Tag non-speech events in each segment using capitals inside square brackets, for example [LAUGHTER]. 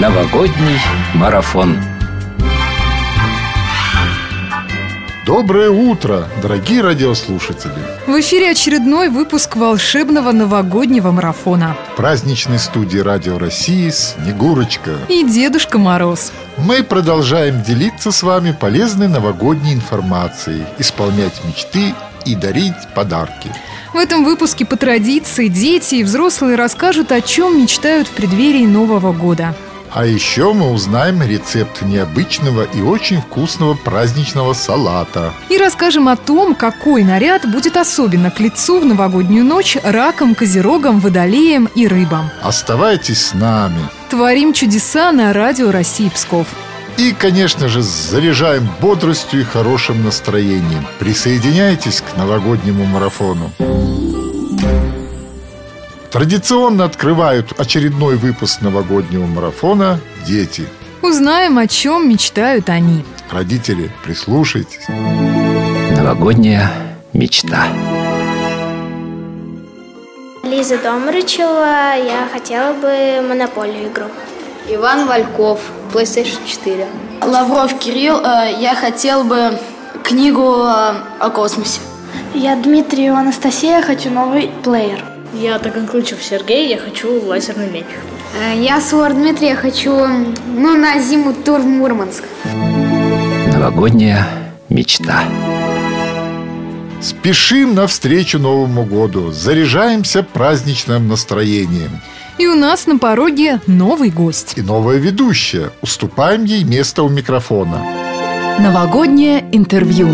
Новогодний марафон. Доброе утро, дорогие радиослушатели! В эфире очередной выпуск волшебного новогоднего марафона. В праздничной студии Радио России Снегурочка. И Дедушка Мороз. Мы продолжаем делиться с вами полезной новогодней информацией, исполнять мечты и дарить подарки. В этом выпуске по традиции дети и взрослые расскажут, о чем мечтают в преддверии Нового года. А еще мы узнаем рецепт необычного и очень вкусного праздничного салата. И расскажем о том, какой наряд будет особенно к лицу в новогоднюю ночь раком, козерогом, водолеем и рыбам. Оставайтесь с нами. Творим чудеса на радио России Псков. И, конечно же, заряжаем бодростью и хорошим настроением. Присоединяйтесь к новогоднему марафону. Традиционно открывают очередной выпуск новогоднего марафона дети. Узнаем, о чем мечтают они. Родители, прислушайтесь. Новогодняя мечта. Лиза Домрачева, я хотела бы монополию игру. Иван Вальков, PlayStation 4. Лавров Кирилл, э, я хотел бы книгу э, о космосе. Я Дмитриева Анастасия, хочу новый плеер. Я Таганключев Сергей, я хочу лазерный меч. Я Суар Дмитрий, я хочу ну, на зиму тур в Мурманск. Новогодняя мечта. Спешим навстречу Новому году, заряжаемся праздничным настроением. И у нас на пороге новый гость. И новая ведущая. Уступаем ей место у микрофона. Новогоднее интервью.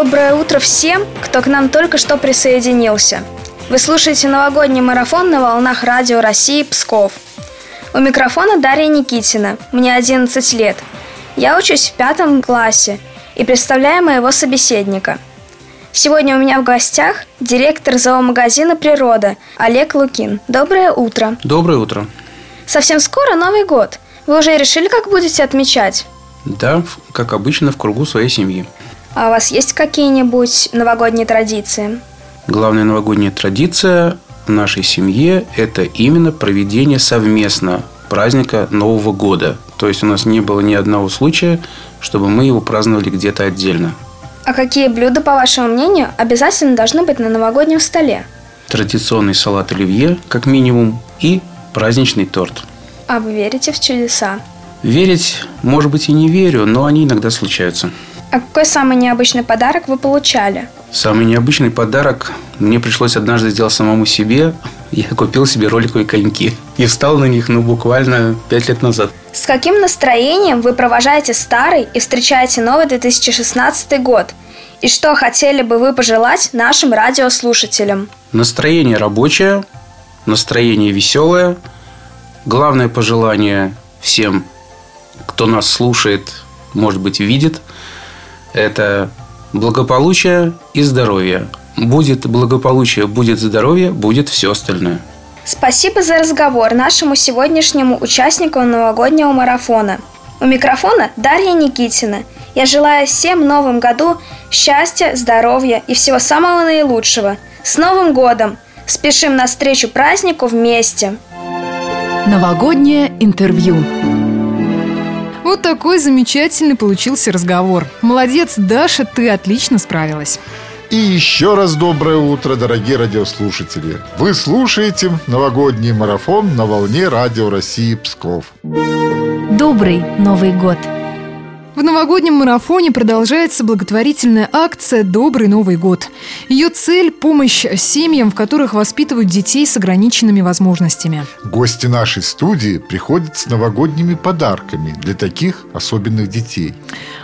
Доброе утро всем, кто к нам только что присоединился. Вы слушаете новогодний марафон на волнах Радио России Псков. У микрофона Дарья Никитина, мне 11 лет. Я учусь в пятом классе и представляю моего собеседника. Сегодня у меня в гостях директор зоомагазина «Природа» Олег Лукин. Доброе утро. Доброе утро. Совсем скоро Новый год. Вы уже решили, как будете отмечать? Да, как обычно, в кругу своей семьи. А у вас есть какие-нибудь новогодние традиции? Главная новогодняя традиция в нашей семье – это именно проведение совместно праздника Нового года. То есть у нас не было ни одного случая, чтобы мы его праздновали где-то отдельно. А какие блюда, по вашему мнению, обязательно должны быть на новогоднем столе? Традиционный салат оливье, как минимум, и праздничный торт. А вы верите в чудеса? Верить, может быть, и не верю, но они иногда случаются. А какой самый необычный подарок вы получали? Самый необычный подарок мне пришлось однажды сделать самому себе. Я купил себе роликовые коньки и встал на них, ну, буквально пять лет назад. С каким настроением вы провожаете старый и встречаете новый 2016 год? И что хотели бы вы пожелать нашим радиослушателям? Настроение рабочее, настроение веселое. Главное пожелание всем, кто нас слушает, может быть, видит – это благополучие и здоровье. Будет благополучие, будет здоровье, будет все остальное. Спасибо за разговор нашему сегодняшнему участнику новогоднего марафона. У микрофона Дарья Никитина. Я желаю всем в новом году счастья, здоровья и всего самого наилучшего. С Новым годом! Спешим навстречу празднику вместе! Новогоднее интервью. Вот такой замечательный получился разговор. Молодец, Даша, ты отлично справилась. И еще раз доброе утро, дорогие радиослушатели. Вы слушаете новогодний марафон на волне Радио России Псков. Добрый Новый год! В новогоднем марафоне продолжается благотворительная акция «Добрый Новый год». Ее цель – помощь семьям, в которых воспитывают детей с ограниченными возможностями. Гости нашей студии приходят с новогодними подарками для таких особенных детей.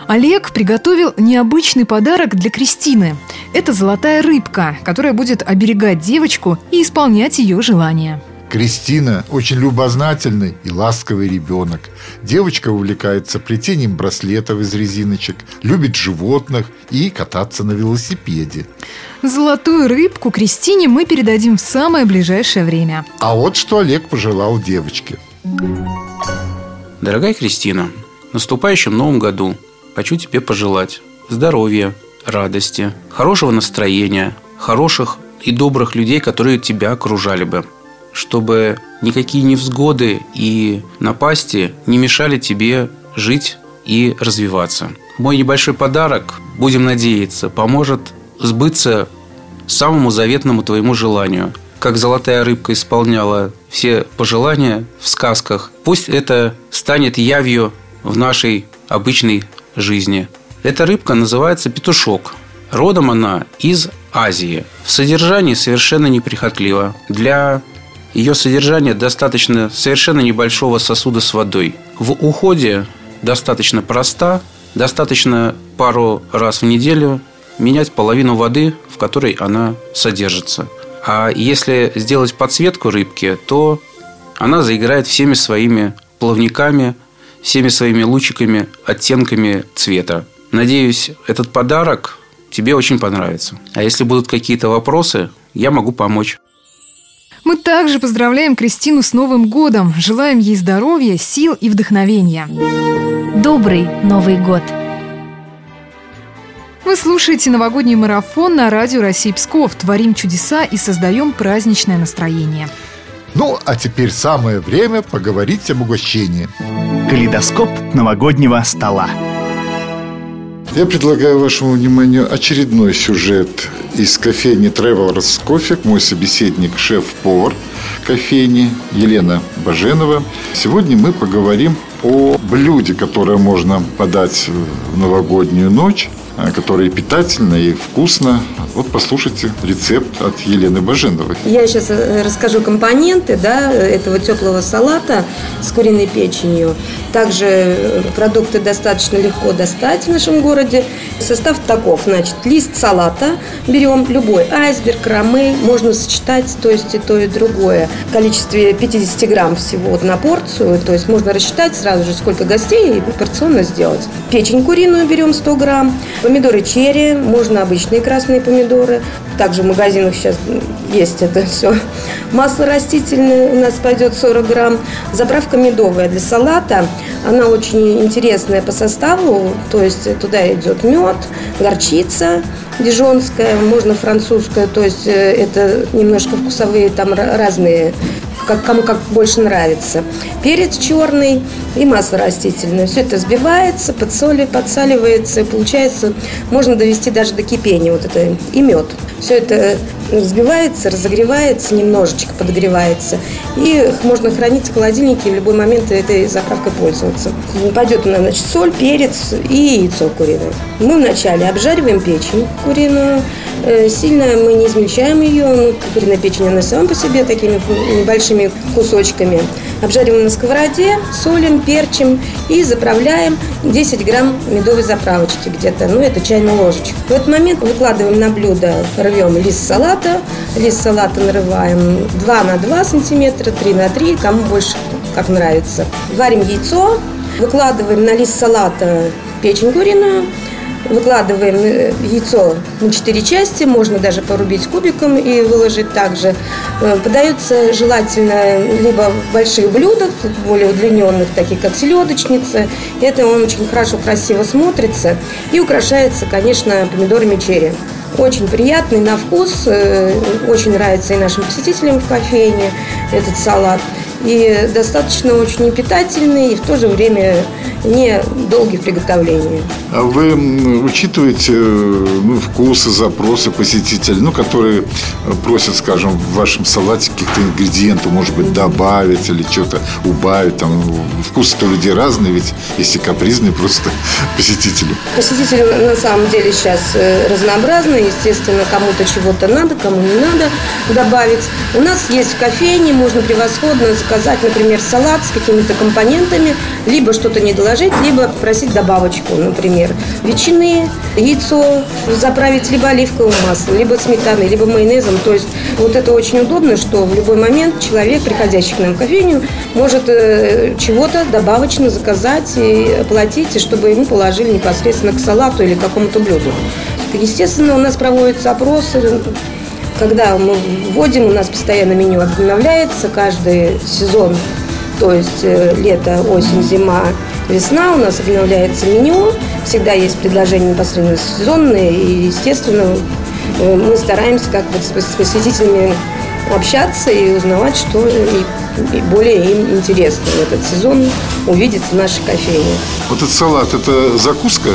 Олег приготовил необычный подарок для Кристины. Это золотая рыбка, которая будет оберегать девочку и исполнять ее желания. Кристина очень любознательный и ласковый ребенок. Девочка увлекается плетением браслетов из резиночек, любит животных и кататься на велосипеде. Золотую рыбку Кристине мы передадим в самое ближайшее время. А вот что Олег пожелал девочке. Дорогая Кристина, в наступающем новом году хочу тебе пожелать здоровья, радости, хорошего настроения, хороших и добрых людей, которые тебя окружали бы. Чтобы никакие невзгоды и напасти не мешали тебе жить и развиваться. Мой небольшой подарок, будем надеяться, поможет сбыться самому заветному твоему желанию. Как золотая рыбка исполняла все пожелания в сказках, пусть это станет явью в нашей обычной жизни. Эта рыбка называется петушок. Родом она из Азии. В содержании совершенно неприхотлива. Для ее содержания достаточно совершенно небольшого сосуда с водой. В уходе достаточно проста. Достаточно пару раз в неделю менять половину воды, в которой она содержится. А если сделать подсветку рыбки, то она заиграет всеми своими плавниками, всеми своими лучиками, оттенками цвета. Надеюсь, этот подарок тебе очень понравится. А если будут какие-то вопросы, я могу помочь. Мы также поздравляем Кристину с Новым годом. Желаем ей здоровья, сил и вдохновения. Добрый Новый год! Вы слушаете новогодний марафон на радио России Псков. Творим чудеса и создаем праздничное настроение. Ну, а теперь самое время поговорить об угощении. Калейдоскоп новогоднего стола. Я предлагаю вашему вниманию очередной сюжет из кофейни Travelers Coffee. Мой собеседник – шеф-повар кофейни Елена Баженова. Сегодня мы поговорим о блюде, которое можно подать в новогоднюю ночь Э, которые питательно и вкусно. Вот послушайте рецепт от Елены Баженовой. Я сейчас э, расскажу компоненты да, этого теплого салата с куриной печенью. Также э, продукты достаточно легко достать в нашем городе. Состав таков. Значит, лист салата берем любой. Айсберг, ромей. Можно сочетать то есть и то, и другое. В количестве 50 грамм всего на порцию. То есть можно рассчитать сразу же, сколько гостей и порционно сделать. Печень куриную берем 100 грамм. Помидоры черри, можно обычные красные помидоры. Также в магазинах сейчас есть это все. Масло растительное у нас пойдет 40 грамм. Заправка медовая для салата. Она очень интересная по составу. То есть туда идет мед, горчица дижонская, можно французская. То есть э, это немножко вкусовые там разные как, кому как больше нравится. Перец черный и масло растительное. Все это взбивается, подсоли, подсаливается, и получается, можно довести даже до кипения вот это и мед. Все это взбивается, разогревается, немножечко подогревается. И можно хранить в холодильнике и в любой момент этой заправкой пользоваться. Пойдет у нас значит, соль, перец и яйцо куриное. Мы вначале обжариваем печень куриную. Э, сильно мы не измельчаем ее. Ну, куриная печень, она сама по себе такими небольшими кусочками. Обжариваем на сковороде, солим, перчим и заправляем 10 грамм медовой заправочки где-то. Ну, это чайная ложечка. В этот момент выкладываем на блюдо, рвем лист салата. Лист салата нарываем 2 на 2 сантиметра, 3 на 3, кому больше как нравится. Варим яйцо, выкладываем на лист салата печень куриную, Выкладываем э, яйцо на 4 части, можно даже порубить кубиком и выложить также. Э, подается желательно либо в больших блюдах, более удлиненных, таких как селедочница. Это он очень хорошо, красиво смотрится. И украшается, конечно, помидорами черри. Очень приятный на вкус, э, очень нравится и нашим посетителям в кофейне этот салат и достаточно очень питательный, и в то же время не долгий в приготовлении. А вы учитываете ну, вкусы, запросы посетителей, ну, которые просят, скажем, в вашем салате каких-то ингредиентов, может быть, добавить или что-то убавить? Там, вкусы-то у людей разные, ведь если капризные просто [LAUGHS] посетители. Посетители на самом деле сейчас э, разнообразные. Естественно, кому-то чего-то надо, кому не надо добавить. У нас есть в кофейне, можно превосходно заказать заказать, например, салат с какими-то компонентами, либо что-то не доложить, либо попросить добавочку, например, ветчины, яйцо, заправить либо оливковым маслом, либо сметаной, либо майонезом. То есть вот это очень удобно, что в любой момент человек, приходящий к нам в кофейню, может э, чего-то добавочно заказать и оплатить, и чтобы ему положили непосредственно к салату или к какому-то блюду. Естественно, у нас проводятся опросы, когда мы вводим, у нас постоянно меню обновляется каждый сезон, то есть э, лето, осень, зима весна, у нас обновляется меню, всегда есть предложения непосредственно сезонные, и, естественно, э, мы стараемся как бы с посетителями общаться и узнавать, что и, более им интересно в этот сезон увидеть в нашей кофейне. Вот этот салат, это закуска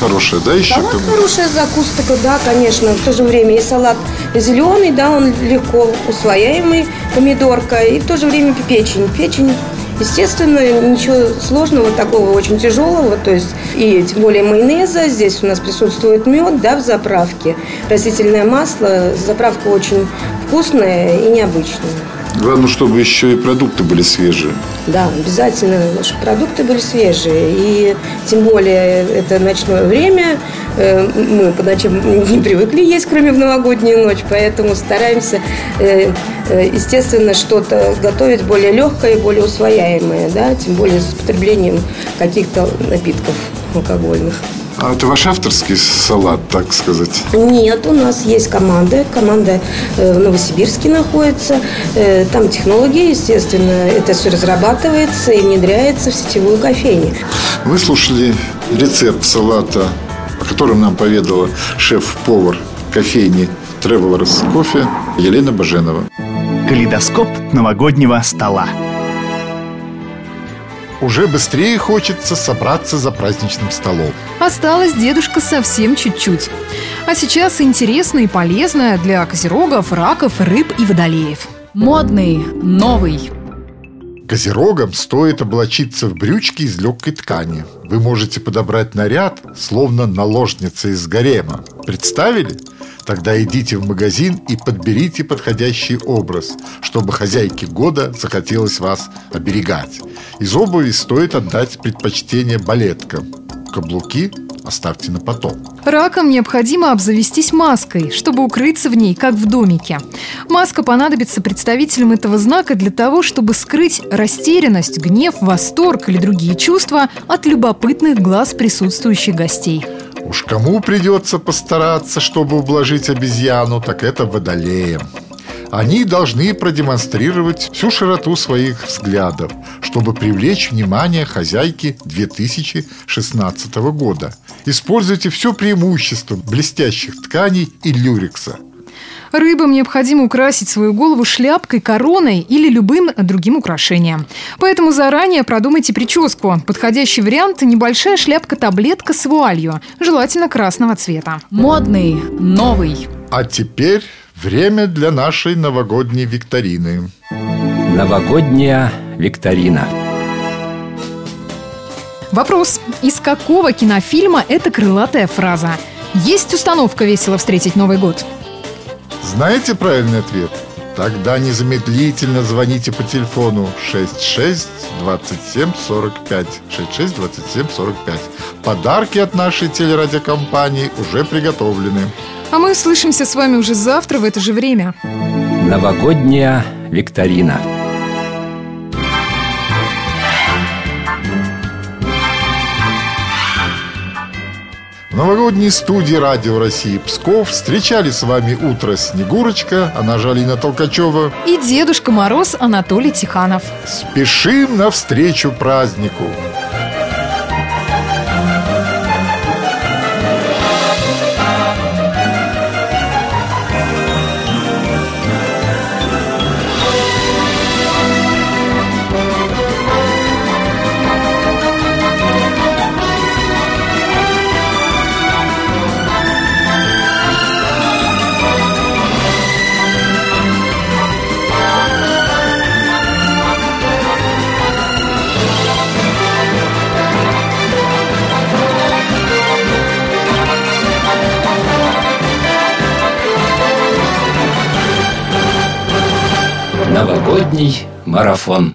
хорошая, да, еще? Салат хорошая закуска, да, конечно. В то же время и салат зеленый, да, он легко усвояемый, помидорка, и в то же время печень. Печень Естественно, ничего сложного, такого очень тяжелого, то есть и тем более майонеза, здесь у нас присутствует мед, да, в заправке, растительное масло, заправка очень вкусная и необычная. Главное, чтобы еще и продукты были свежие. Да, обязательно наши продукты были свежие. И тем более это ночное время. Э, мы по ночам не привыкли есть, кроме в новогоднюю ночь, поэтому стараемся, э, э, естественно, что-то готовить более легкое и более усвояемое, да, тем более с употреблением каких-то напитков алкогольных. А это ваш авторский салат, так сказать? Нет, у нас есть команда. Команда э, в Новосибирске находится. Э, там технологии, естественно, это все разрабатывается и внедряется в сетевую кофейню. Вы слушали рецепт салата, о котором нам поведала шеф-повар кофейни Travelers Кофе Елена Баженова. Калейдоскоп новогоднего стола. Уже быстрее хочется собраться за праздничным столом. Осталось дедушка совсем чуть-чуть. А сейчас интересно и полезно для козерогов, раков, рыб и водолеев. Модный, новый. Козерогам стоит облачиться в брючки из легкой ткани. Вы можете подобрать наряд, словно наложница из гарема. Представили? Тогда идите в магазин и подберите подходящий образ, чтобы хозяйке года захотелось вас оберегать. Из обуви стоит отдать предпочтение балеткам. Каблуки оставьте на потом. Ракам необходимо обзавестись маской, чтобы укрыться в ней, как в домике. Маска понадобится представителям этого знака для того, чтобы скрыть растерянность, гнев, восторг или другие чувства от любопытных глаз присутствующих гостей. Уж кому придется постараться, чтобы ублажить обезьяну, так это водолеям. Они должны продемонстрировать всю широту своих взглядов, чтобы привлечь внимание хозяйки 2016 года. Используйте все преимущество блестящих тканей и люрекса – Рыбам необходимо украсить свою голову шляпкой, короной или любым другим украшением. Поэтому заранее продумайте прическу. Подходящий вариант – небольшая шляпка-таблетка с вуалью, желательно красного цвета. Модный, новый. А теперь время для нашей новогодней викторины. Новогодняя викторина. Вопрос. Из какого кинофильма эта крылатая фраза? Есть установка весело встретить Новый год? Знаете правильный ответ? Тогда незамедлительно звоните по телефону 66 27 45 66 27 45. Подарки от нашей телерадиокомпании уже приготовлены. А мы слышимся с вами уже завтра в это же время. Новогодняя викторина. Новогодней студии Радио России Псков встречали с вами утро Снегурочка, она же Алина Толкачева и Дедушка Мороз Анатолий Тиханов. Спешим навстречу празднику! Новогодний марафон.